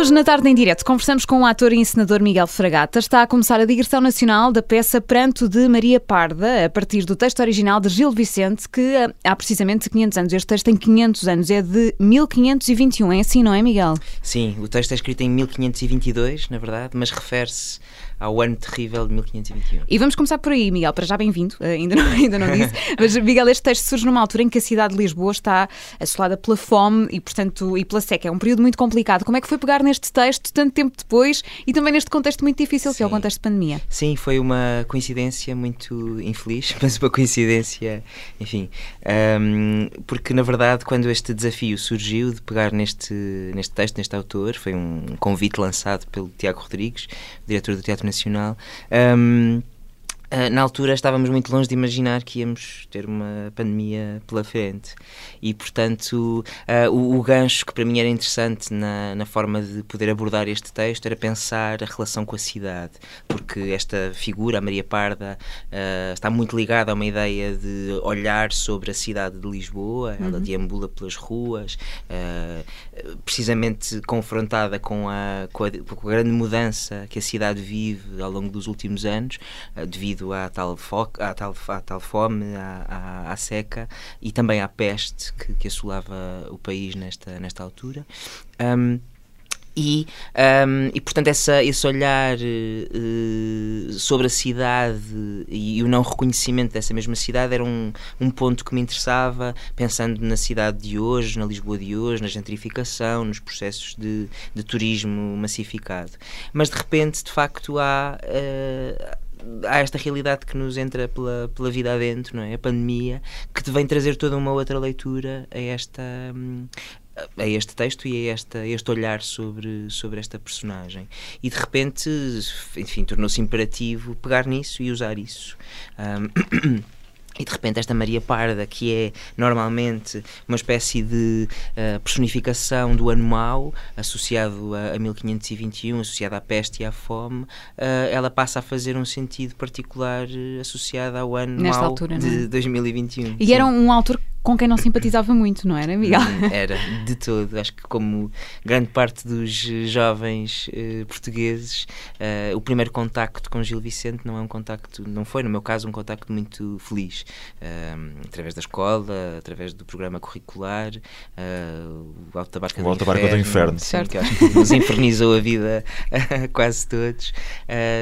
Hoje, na tarde em direto, conversamos com o ator e encenador Miguel Fragata. Está a começar a digressão nacional da peça Pranto de Maria Parda, a partir do texto original de Gil Vicente, que eh, há precisamente 500 anos. Este texto tem 500 anos, é de 1521. É assim, não é, Miguel? Sim, o texto é escrito em 1522, na verdade, mas refere-se ao ano terrível de 1521. E vamos começar por aí, Miguel, para já bem-vindo, uh, ainda não, ainda não disse, mas Miguel, este texto surge numa altura em que a cidade de Lisboa está assolada pela fome e, portanto, e pela seca. É um período muito complicado. Como é que foi pegar neste texto tanto tempo depois e também neste contexto muito difícil, Sim. que é o contexto de pandemia? Sim, foi uma coincidência muito infeliz, mas uma coincidência, enfim, um, porque na verdade, quando este desafio surgiu de pegar neste, neste texto, neste autor, foi um convite lançado pelo Tiago Rodrigues, diretor do Teatro Nacional. Um, na altura estávamos muito longe de imaginar que íamos ter uma pandemia pela frente. E portanto uh, o, o, gancho que para mim era interessante na, na, forma de poder abordar este texto era pensar a relação com a cidade. Porque esta figura, a Maria Parda uh, está muito ligada a uma ideia de olhar sobre a cidade de Lisboa. Uhum. ela deambula pelas ruas precisamente confrontada com a, com a, com, a, grande mudança que a cidade vive ao longo dos últimos anos devido devido à tal, à tal, à tal fome, à, à, à, seca e também à peste que, que assolava o país nesta, nesta altura. Um, e, um, e portanto essa, esse olhar uh, sobre a cidade e, o não reconhecimento dessa mesma cidade era um, um ponto que me interessava pensando na cidade de hoje, na Lisboa de hoje, na gentrificação, nos processos de, de turismo massificado mas de repente de facto há uh, há esta realidade que nos entra pela, pela vida adentro, não é? A pandemia, que te vem trazer toda uma outra leitura a esta a este texto e a, esta, a este olhar sobre, sobre esta personagem. E de repente, enfim, tornou-se imperativo pegar nisso e usar isso. Um, E de repente esta Maria Parda, que é normalmente uma espécie de uh, personificação do ano mau, associado a, a 1521, associada à peste e à fome, uh, ela passa a fazer um sentido particular uh, associado ao ano Nesta mau altura, de 2021. E Sim. era um autor com quem não simpatizava muito, não era, Miguel? Era, de todo. Acho que, como grande parte dos jovens uh, portugueses, uh, o primeiro contacto com Gil Vicente não é um contacto, não foi, no meu caso, um contacto muito feliz. Uh, através da escola, através do programa curricular, o Alto da Barca, o Alto Barca do Inferno. Sim, que acho que nos infernizou a vida a quase todos.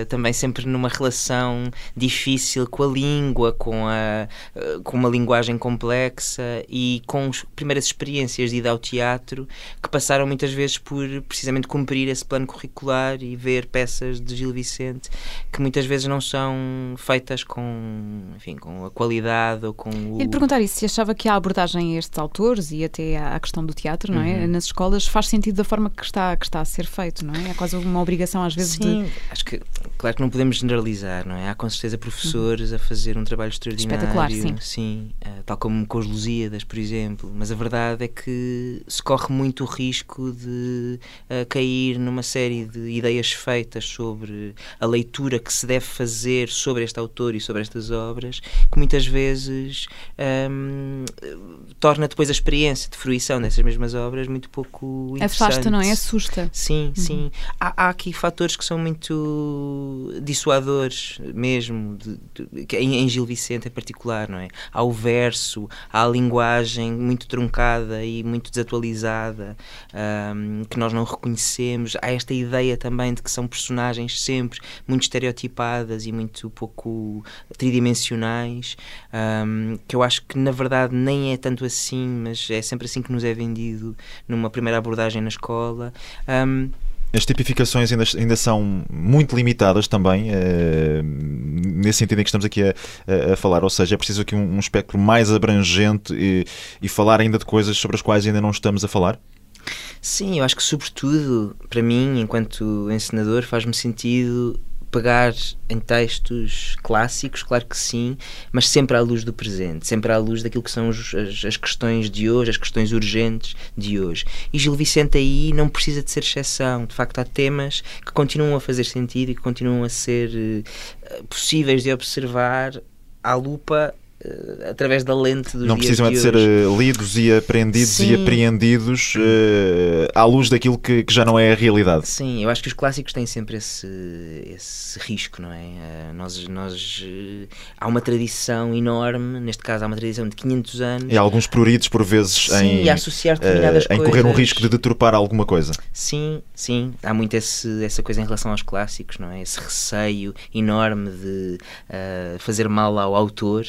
também sempre numa relação difícil com a língua, com, a, com uma linguagem complexa e com as primeiras experiências de ida ao teatro que passaram muitas vezes por precisamente cumprir esse plano curricular e ver peças de Gil Vicente que muitas vezes não são feitas com, enfim, com a qualidade ou com o... E lhe perguntar isso, se achava que a abordagem a estes autores e até à questão do teatro, não é? Uhum. Nas escolas faz sentido da forma que está, que está a ser feito, não é? É quase uma obrigação às vezes Sim, de... acho que, claro que não podemos generalizar, não é? Há com certeza professores uhum. a fazer um trabalho extraordinário. Espetacular, sim. Sim, uh, tal como com os Lusíadas, por exemplo, mas a verdade é que se corre muito o risco de uh, cair numa série de ideias feitas sobre a leitura que se deve fazer sobre este autor e sobre estas obras, que muitas vezes um, torna depois a experiência de fruição dessas mesmas obras muito pouco interessante. Afasta, não é? Assusta. Sim, uhum. sim. Há, há, aqui fatores que são muito dissuadores mesmo, de, de, em, em Gil Vicente em particular, não é? Há o verso, há a linguagem muito truncada e muito desatualizada um, que nós não reconhecemos. Há esta ideia também de que são personagens sempre muito estereotipadas e muito pouco tridimensionais, um, que eu acho que na verdade nem é tanto assim, mas é sempre assim que nos é vendido numa primeira abordagem na escola. Um, as tipificações ainda, ainda são muito limitadas também, uh, nesse sentido em que estamos aqui a, a, falar, ou seja, é preciso aqui um, um espectro mais abrangente e, e falar ainda de coisas sobre as quais ainda não estamos a falar? Sim, eu acho que, sobretudo, para mim, enquanto encenador, faz-me sentido pegar em textos clássicos, claro que sim, mas sempre à luz do presente, sempre à luz daquilo que são os, as, as, questões de hoje, as questões urgentes de hoje. E Gil Vicente aí não precisa de ser exceção. De facto, há temas que continuam a fazer sentido e que continuam a ser uh, possíveis de observar à lupa através da lente dos Não precisam é de, de ser uh, lidos e aprendidos Sim. e apreendidos uh, à luz daquilo que, que, já não é a realidade. Sim, eu acho que os clássicos têm sempre esse, esse risco, não é? nós, nós, há uma tradição enorme, neste caso há uma tradição de 500 anos. E alguns pruridos por vezes Sim, em, e associar determinadas em correr um risco de deturpar alguma coisa. Sim, sim, há muito esse, essa coisa em relação aos clássicos, não é? Esse receio enorme de uh, fazer mal ao autor,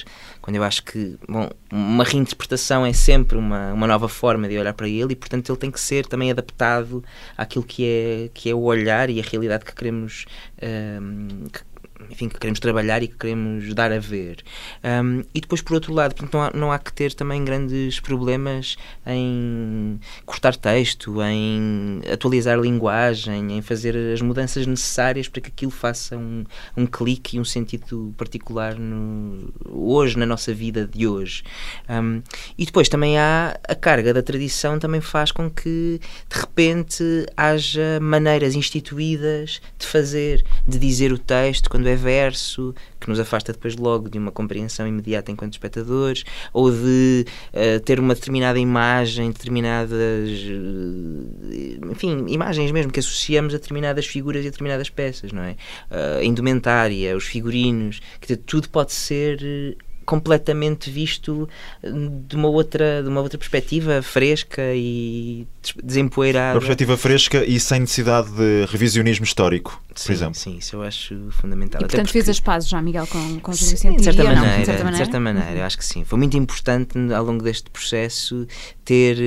quando eu acho que, bom, uma reinterpretação é sempre uma, uma nova forma de olhar para ele e, portanto, ele tem que ser também adaptado àquilo que é, que é o olhar e a realidade que queremos, uh, que, enfim, que queremos trabalhar e que queremos dar a ver. Um, e depois, por outro lado, portanto, não, há, não há que ter também grandes problemas em cortar texto, em atualizar linguagem, em fazer as mudanças necessárias para que aquilo faça um, um clique e um sentido particular no, hoje, na nossa vida de hoje. Um, e depois também há a carga da tradição, também faz com que de repente haja maneiras instituídas de fazer, de dizer o texto quando é verso, que nos afasta depois logo de uma compreensão imediata enquanto espectadores, ou de uh, ter uma determinada imagem, determinadas. Uh, enfim, imagens mesmo que associamos a determinadas figuras e a determinadas peças, não é? Uh, a indumentária, os figurinos, que tudo pode ser completamente visto de uma outra de uma outra perspectiva fresca e desempoeirada. Uma perspectiva fresca e sem necessidade de revisionismo histórico, sim, por exemplo. Sim, isso eu acho fundamental. E portanto porque... fez as pazes já, Miguel, com, com Júlio Vicente? De certa, maneira, maneira, de certa maneira, de certa maneira, eu acho que sim. Foi muito importante ao longo deste processo ter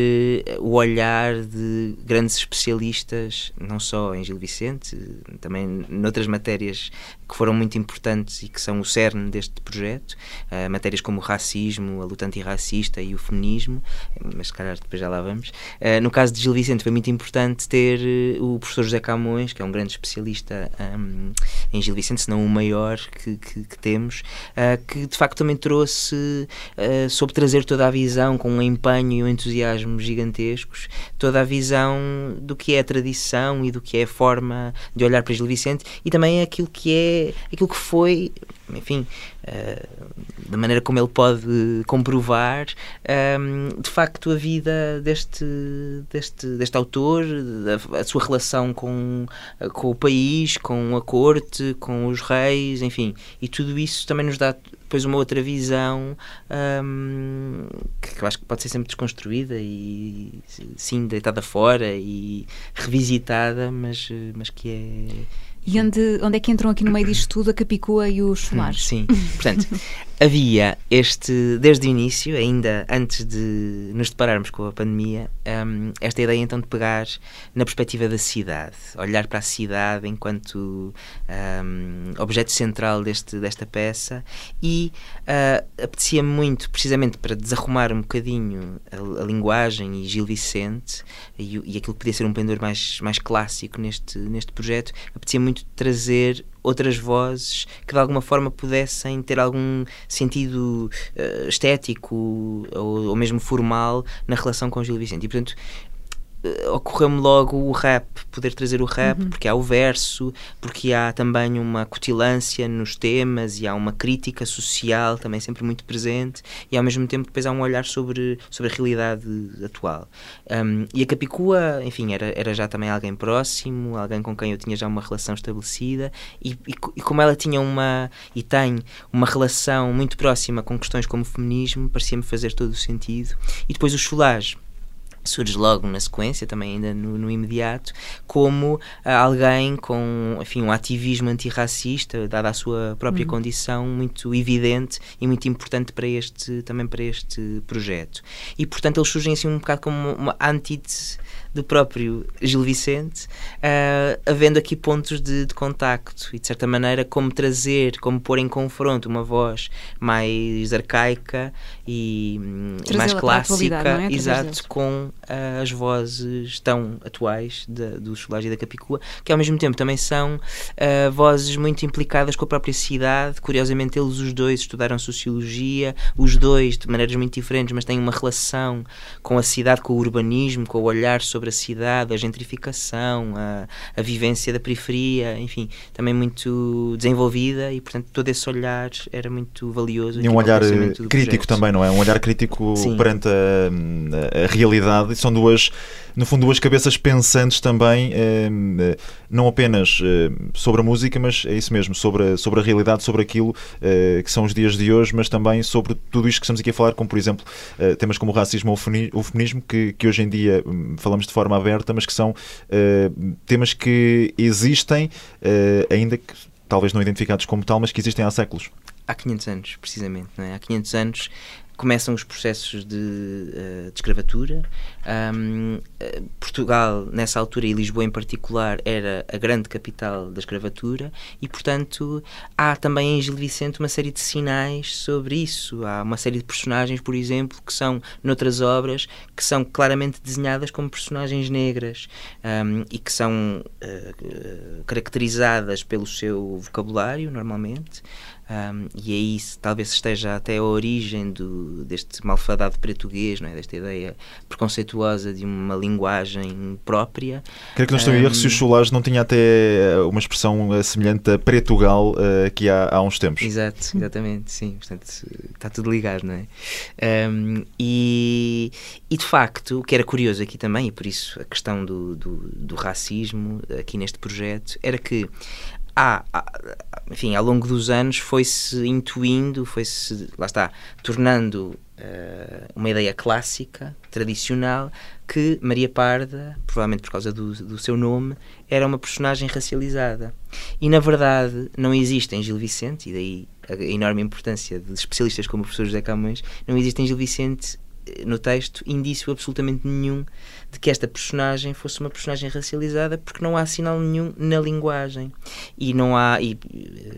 uh, o olhar de grandes especialistas, não só em Gil Vicente, também noutras matérias que foram muito importantes e que são o cerne deste projeto, uh, matérias como o racismo, a luta antirracista e o feminismo, mas se calhar depois já lá vamos. Uh, no caso de Gil Vicente foi muito importante ter uh, o professor José Camões, que é um grande especialista um, em Gil Vicente, se não o maior que, que, que temos, que de facto também trouxe, soube trazer toda a visão com um empenho e um entusiasmo gigantescos, toda a visão do que é a tradição e do que é a forma de olhar para Gil Vicente e também aquilo que é aquilo que foi, enfim, da maneira como ele pode comprovar, um, de facto, a vida deste, deste, deste autor, a, a, sua relação com, com o país, com a corte, com os reis, enfim, e tudo isso também nos dá depois uma outra visão um, que eu acho que pode ser sempre desconstruída e sim deitada fora e revisitada, mas, mas que é e onde, onde é que entram aqui no meio disto tudo a Capicua e os solares? Sim, portanto, havia este, desde o início, ainda antes de nos depararmos com a pandemia, um, esta ideia então de pegar na perspectiva da cidade, olhar para a cidade enquanto um, objeto central deste, desta peça e uh, apetecia muito, precisamente para desarrumar um bocadinho a, a linguagem e Gil Vicente e, e aquilo que podia ser um pendor mais, mais clássico neste, neste projeto, apetecia muito trazer outras vozes que de alguma forma pudessem ter algum sentido uh, estético ou, ou, mesmo formal na relação com Gil Vicente. E portanto ocorreu-me logo o rap, poder trazer o rap, uhum. porque há o verso, porque há também uma cutilância nos temas e há uma crítica social também sempre muito presente e ao mesmo tempo depois há um olhar sobre, sobre a realidade atual. Um, e a Capicua, enfim, era, era já também alguém próximo, alguém com quem eu tinha já uma relação estabelecida e, e, e como ela tinha uma e tem uma relação muito próxima com questões como o feminismo, parecia-me fazer todo o sentido. E depois o Cholage surge logo na sequência, também ainda no, no imediato, como uh, alguém com enfim, um ativismo antirracista, dada a sua própria uhum. condição, muito evidente e muito importante para este, também para este projeto. E, portanto, eles surgem assim um bocado como uma antítese do próprio Gil Vicente, uh, havendo aqui pontos de, de, contacto e, de certa maneira, como trazer, como pôr em confronto uma voz mais arcaica e, e mais clássica, é? exato, com uh, as vozes tão atuais de, do Solage e da Capicua, que ao mesmo tempo também são uh, vozes muito implicadas com a própria cidade. Curiosamente, eles os dois estudaram sociologia, os dois de maneiras muito diferentes, mas têm uma relação com a cidade, com o urbanismo, com o olhar sobre a cidade, a gentrificação, a, a vivência da periferia, enfim, também muito desenvolvida e, portanto, todo esse olhar era muito valioso. E um olhar crítico projeto. Também, não é? Um olhar crítico Sim. perante a, a realidade. São duas no fundo, duas cabeças pensantes também, eh, eh, não apenas eh, sobre a música, mas é isso mesmo, sobre a, sobre a realidade, sobre aquilo que são os dias de hoje, mas também sobre tudo isto que estamos aqui a falar, como por exemplo temas como o racismo ou o feminismo, que, que hoje em dia hum, falamos de forma aberta, mas que são temas que existem, ainda que talvez não identificados como tal, mas que existem há séculos há 500 anos, precisamente. É? Há 500 anos começam os processos de, uh, de escravatura. Um, eh, Portugal, nessa altura, e Lisboa em particular, era a grande capital da escravatura e, portanto, há também em Gil Vicente uma série de sinais sobre isso. Há uma série de personagens, por exemplo, que são, noutras obras, que são claramente desenhadas como personagens negras um, e que são uh, caracterizadas pelo seu vocabulário, normalmente. Um, e aí talvez esteja até a origem do, deste malfadado português, não é? desta ideia preconceituosa de uma linguagem própria. Creio que não estou um, a erro se o Cholage não tinha até eh, uma expressão eh, semelhante a Pretugal uh, que há, há uns tempos. Exato, exatamente, sim. Portanto, está tudo ligado, não é? Um, e, e de facto, o que era curioso aqui também, e por isso a questão do, do, do racismo aqui neste projeto, era que há, enfim, ao longo dos anos foi-se intuindo, foi-se, lá está, tornando uh, uma ideia clássica, tradicional, que Maria Parda, provavelmente por causa do, do seu nome, era uma personagem racializada. E na verdade não existe em Gil Vicente, e daí a enorme importância de especialistas como o professor José Camões, não existe em Gil Vicente no texto indício absolutamente nenhum de que esta personagem fosse uma personagem racializada porque não há sinal nenhum na linguagem. E não há e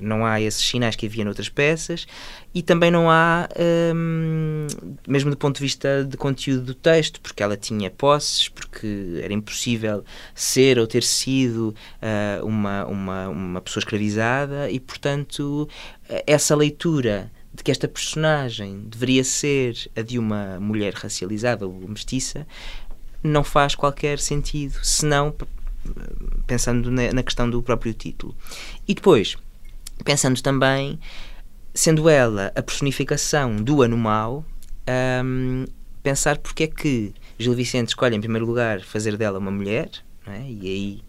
não há esses sinais que havia noutras peças. E também não há hum, mesmo do ponto de vista de conteúdo do texto porque ela tinha posses porque era impossível ser ou ter sido uh, uma, uma, uma pessoa escravizada. E portanto essa leitura de que esta personagem deveria ser a de uma mulher racializada ou mestiça não faz qualquer sentido, senão pensando na questão do próprio título. E depois, pensando também, sendo ela a personificação do anomau, um, pensar porque é que Gil Vicente escolhe em primeiro lugar fazer dela uma mulher, é? e aí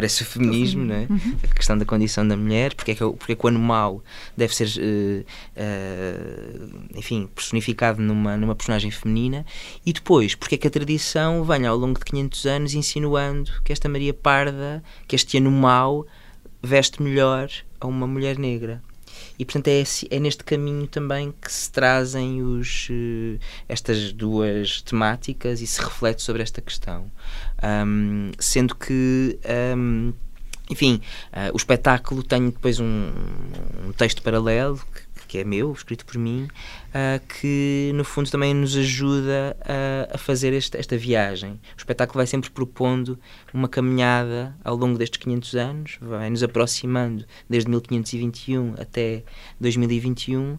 aparece o feminismo, né? Uhum. a questão da condição da mulher, porque é que, porque é que o animal deve ser, uh, uh, enfim, personificado numa, numa personagem feminina, e depois, porque é que a tradição vem ao longo de 500 anos insinuando que esta Maria Parda, que este animal veste melhor a uma mulher negra. E portanto é, é neste caminho também que se trazem os, uh, estas duas temáticas e se reflete sobre esta questão. Um, sendo que. Um, enfim, uh, o espetáculo tem depois um, um texto paralelo que, que é meu, escrito por mim, uh, que no fundo também nos ajuda a, a fazer este, esta viagem. O espetáculo vai sempre propondo uma caminhada ao longo destes 500 anos, vai nos aproximando desde 1521 até 2021 um,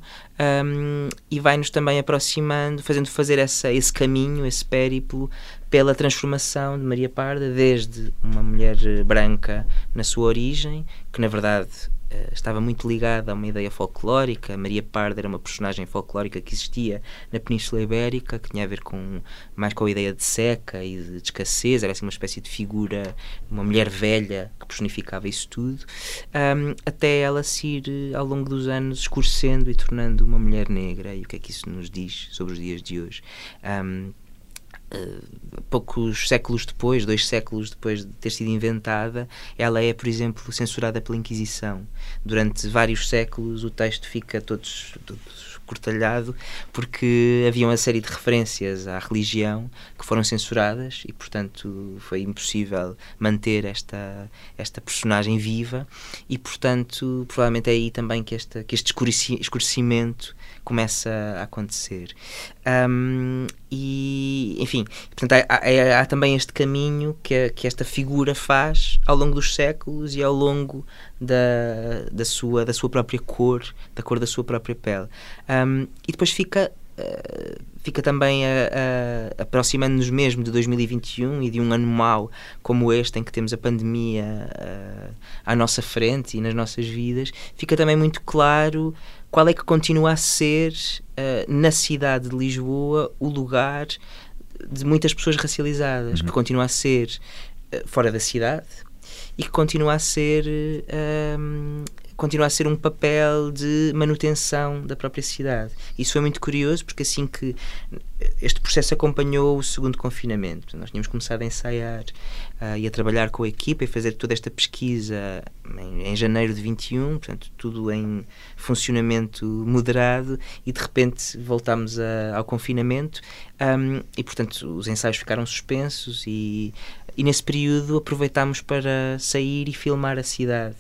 e vai-nos também aproximando, fazendo fazer essa, esse caminho, esse périplo pela transformação de Maria Parda desde uma mulher branca na sua origem, que na verdade estava muito ligada a uma ideia folclórica. Maria Parda era uma personagem folclórica que existia na Península Ibérica, que tinha a ver com mais com a ideia de seca e de escassez, era assim uma espécie de figura, uma mulher velha que personificava isso tudo, um, até ela se ir ao longo dos anos escurecendo e tornando uma mulher negra. E o que é que isso nos diz sobre os dias de hoje? Um, Uh, poucos séculos depois, dois séculos depois de ter sido inventada, ela é, por exemplo, censurada pela Inquisição. Durante vários séculos o texto fica todo cortalhado porque havia uma série de referências à religião que foram censuradas e, portanto, foi impossível manter esta, esta personagem viva e, portanto, provavelmente é aí também que, esta, que este escurecimento começa a acontecer. Um, e, enfim, portanto, há, há, há, também este caminho que, que esta figura faz ao longo dos séculos e ao longo da, da, sua, da sua própria cor, da cor da sua própria pele. Um, e depois fica. Uh, fica também aproximando-nos mesmo de 2021 e de um ano mau como este, em que temos a pandemia uh, à nossa frente e nas nossas vidas, fica também muito claro qual é que continua a ser uh, na cidade de Lisboa o lugar de muitas pessoas racializadas, uhum. que continua a ser uh, fora da cidade e que continua a ser uh, continua a ser um papel de manutenção da própria cidade. Isso foi muito curioso porque assim que este processo acompanhou o segundo confinamento, nós tínhamos começado a ensaiar uh, e a trabalhar com a equipa e fazer toda esta pesquisa em, em janeiro de 21, portanto, tudo em funcionamento moderado. E de repente voltámos a, ao confinamento. Um, e, portanto, os ensaios ficaram suspensos. E, e nesse período aproveitámos para sair e filmar a cidade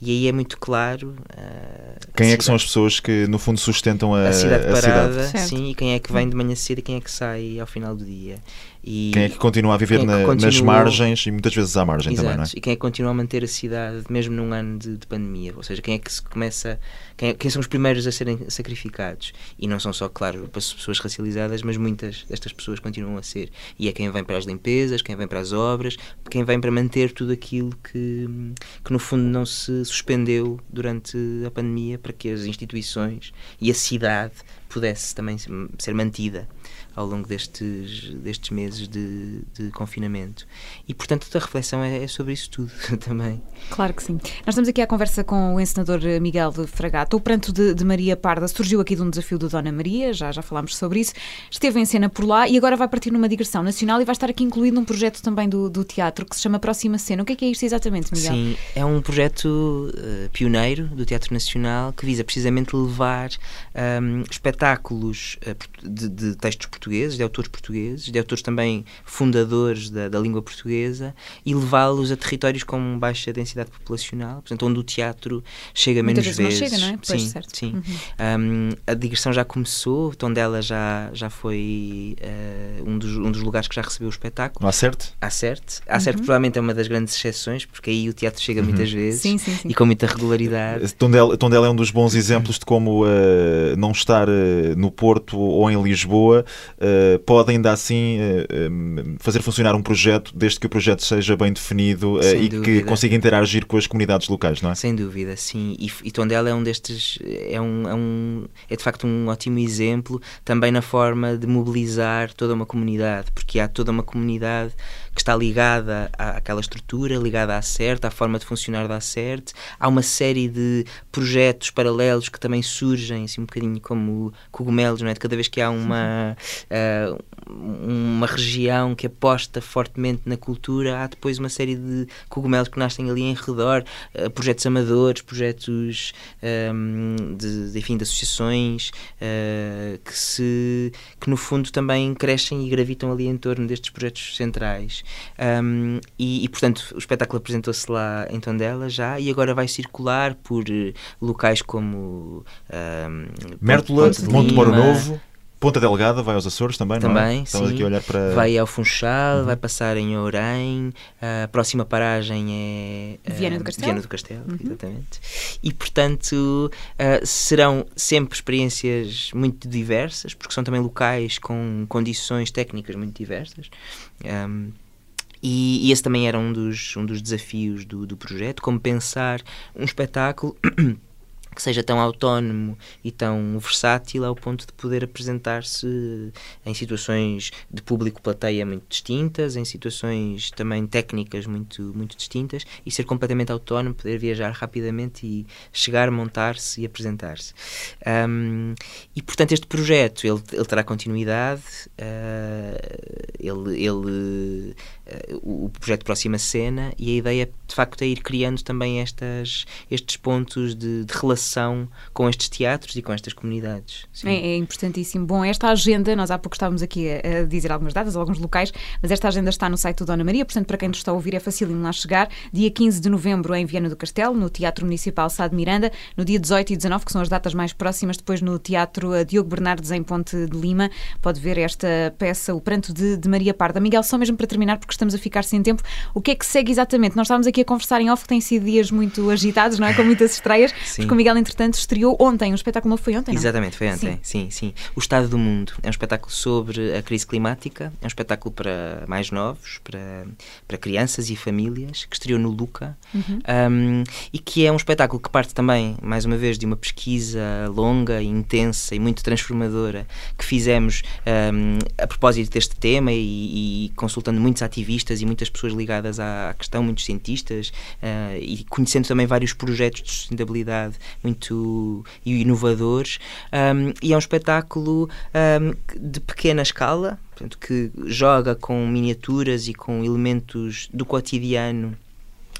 e aí é muito claro. Uh, quem é que são as pessoas que no fundo sustentam a, a cidade parada? A cidade. Sim, e quem é que vem de manhã cedo e quem é que sai ao final do dia. E quem é que continua a viver é na, continua... nas margens e muitas vezes à margem Exato. também, não é? E quem é que continua a manter a cidade mesmo num ano de, de pandemia? Ou seja, quem é que se começa. Quem, é, quem, são os primeiros a serem sacrificados? E não são só, claro, pessoas racializadas, mas muitas destas pessoas continuam a ser. E é quem vem para as limpezas, quem vem para as obras, quem vem para manter tudo aquilo que, que no fundo não se suspendeu durante a pandemia para que as instituições e a cidade pudesse também ser mantida ao longo destes, destes meses de, de confinamento. E, portanto, a reflexão é, é, sobre isso tudo também. Claro que sim. Nós estamos aqui à conversa com o encenador Miguel Fragato. O Pranto de, de, Maria Parda surgiu aqui de um desafio do Dona Maria, já, já falámos sobre isso. Esteve em cena por lá e agora vai partir numa digressão nacional e vai estar aqui incluído num projeto também do, do teatro que se chama Próxima Cena. O que é que é isto exatamente, Miguel? Sim, é um projeto uh, pioneiro do Teatro Nacional que visa precisamente levar um, espetáculos uh, de, de textos portugueses portugueses, de autores portugueses, de autores também fundadores da, da língua portuguesa e levá-los a territórios com baixa densidade populacional, portanto, onde o teatro chega Muitas menos vezes. vezes. Não chega, não é? Pois, sim, certo. sim. Uhum. Um, a digressão já começou, o tom dela já, já foi uh, um, dos, um dos lugares que já recebeu o espetáculo. No Acerte? Acerte. Acerte uhum. provavelmente é uma das grandes exceções, porque aí o teatro chega uhum. muitas vezes sim, sim, sim. e com muita regularidade. Tondela, Tondela é um dos bons exemplos de como uh, não estar uh, no Porto ou em Lisboa pode ainda assim fazer funcionar um projeto, desde que o projeto seja bem definido e dúvida. que consiga interagir com as comunidades locais, não é? Sem dúvida, sim. E, e Tondela é um destes, é, um, é, um, é de facto um ótimo exemplo também na forma de mobilizar toda uma comunidade, porque há toda uma comunidade que está ligada à, àquela estrutura, ligada à CERT, à forma de funcionar da CERT. Há uma série de projetos paralelos que também surgem, assim, um bocadinho como cogumelos, não é? De cada vez que há uma, uh, uma região que aposta fortemente na cultura, há depois uma série de cogumelos que nascem ali em redor, uh, projetos amadores, projetos um, ehm, de, de, enfim, de associações uh, que, se, que no fundo também crescem e gravitam ali em torno destes projetos centrais. Um, e, e, portanto, o espetáculo apresentou-se lá em Tondela já e agora vai circular por uh, locais como um, Mértola, Monte Moro Novo. Ponta Delgada vai aos Açores também, também não é? Estamos aqui a olhar para... Vai ao Funchal, uhum. vai passar em Ourém, a próxima paragem é... Viana do Castelo. Viana do Castelo, uhum. exatamente. E, portanto, uh, serão sempre experiências muito diversas, porque são também locais com condições técnicas muito diversas. Um, e, e, esse também era um dos, um dos desafios do, do projeto, como pensar um espetáculo que seja tão autónomo e tão versátil ao ponto de poder apresentar-se em situações de público-plateia muito distintas, em situações também técnicas muito, muito distintas e ser completamente autónomo, poder viajar rapidamente e chegar, montar-se e apresentar-se. Um, e portanto este projeto ele, ele terá continuidade, uh, ele, ele o projeto Próxima Cena e a ideia de facto é ir criando também estas, estes pontos de, de relação com estes teatros e com estas comunidades. É, é, importantíssimo. Bom, esta agenda, nós há pouco estávamos aqui a, a, dizer algumas datas, alguns locais, mas esta agenda está no site do Dona Maria, portanto, para quem nos está a ouvir é facílimo lá chegar. Dia 15 de novembro em Viana do Castelo, no Teatro Municipal Sá de Miranda, no dia 18 e 19, que são as datas mais próximas, depois no Teatro Diogo Bernardes em Ponte de Lima, pode ver esta peça, O Pranto de de Maria Parda. Miguel, só mesmo para terminar, porque estamos a ficar sem tempo, o que é que segue exatamente? Nós estávamos aqui a conversar em off, que têm sido dias muito agitados, não é? Com muitas estreias, Sim. porque o Miguel, entretanto, estreou ontem. O espetáculo novo foi ontem, não? é? Exatamente, foi ontem. Sim. sim, O Estado do Mundo é um espetáculo sobre a crise climática, é um espetáculo para mais novos, para, para crianças e famílias, que estreou no Luca Uhum. um, e que é um espetáculo que parte também, mais uma vez, de uma pesquisa longa, intensa e muito transformadora que fizemos um, a propósito deste tema e, e consultando muitos ativistas e muitas pessoas ligadas à questão, muitos cientistas uh, e conhecendo também vários projetos de sustentabilidade muito inovadores. Um, e é um espetáculo um, de pequena escala, portanto, que joga com miniaturas e com elementos do cotidiano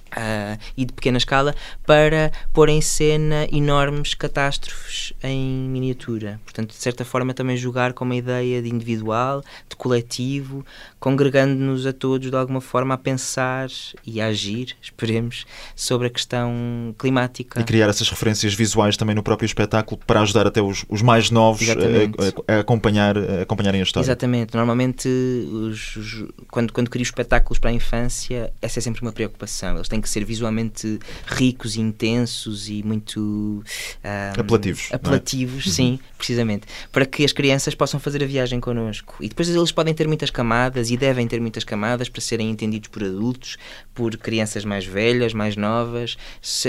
Uh, e de pequena escala para pôr em cena enormes catástrofes em miniatura. Portanto, de certa forma, também jogar com uma ideia de individual, de coletivo, congregando-nos a todos de alguma forma a pensar e a agir, esperemos, sobre a questão climática. E criar essas referências visuais também no próprio espetáculo para ajudar até os, os mais novos a, a, a, acompanhar, a acompanharem a história. Exatamente. Normalmente, os, os, quando, quando crio espetáculos para a infância, essa é sempre uma preocupação. Eles têm que ser visualmente ricos e intensos e muito um, apelativos. Apelativos, é? sim, precisamente. Para que as crianças possam fazer a viagem connosco. E depois eles podem ter muitas camadas e devem ter muitas camadas para serem entendidos por adultos, por crianças mais velhas, mais novas.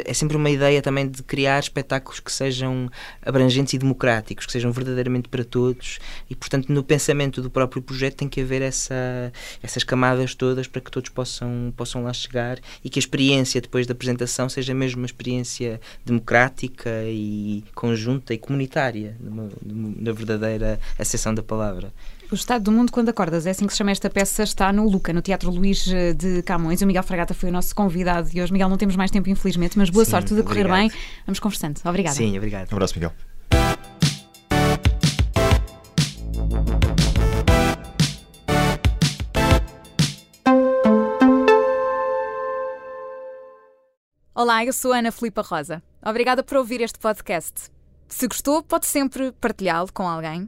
É sempre uma ideia também de criar espetáculos que sejam abrangentes e democráticos, que sejam verdadeiramente para todos. E, portanto, no pensamento do próprio projeto tem que haver essa, essas camadas todas para que todos possam, possam lá chegar e que a experiência depois da apresentação seja mesmo uma experiência democrática e conjunta e comunitária, na verdadeira acessão da palavra. O Estado do Mundo quando acordas, é assim que se chama esta peça, está no Luca, no Teatro Luís de Camões. O Miguel Fragata foi o nosso convidado de hoje. Miguel, não temos mais tempo, infelizmente, mas boa Sim, sorte, tudo a correr obrigado. bem. Vamos conversando. Obrigada. Sim, obrigado. Um abraço, Miguel. Olá, eu sou a Ana Filipa Rosa. Obrigada por ouvir este podcast. Se gostou, pode sempre partilhá-lo com alguém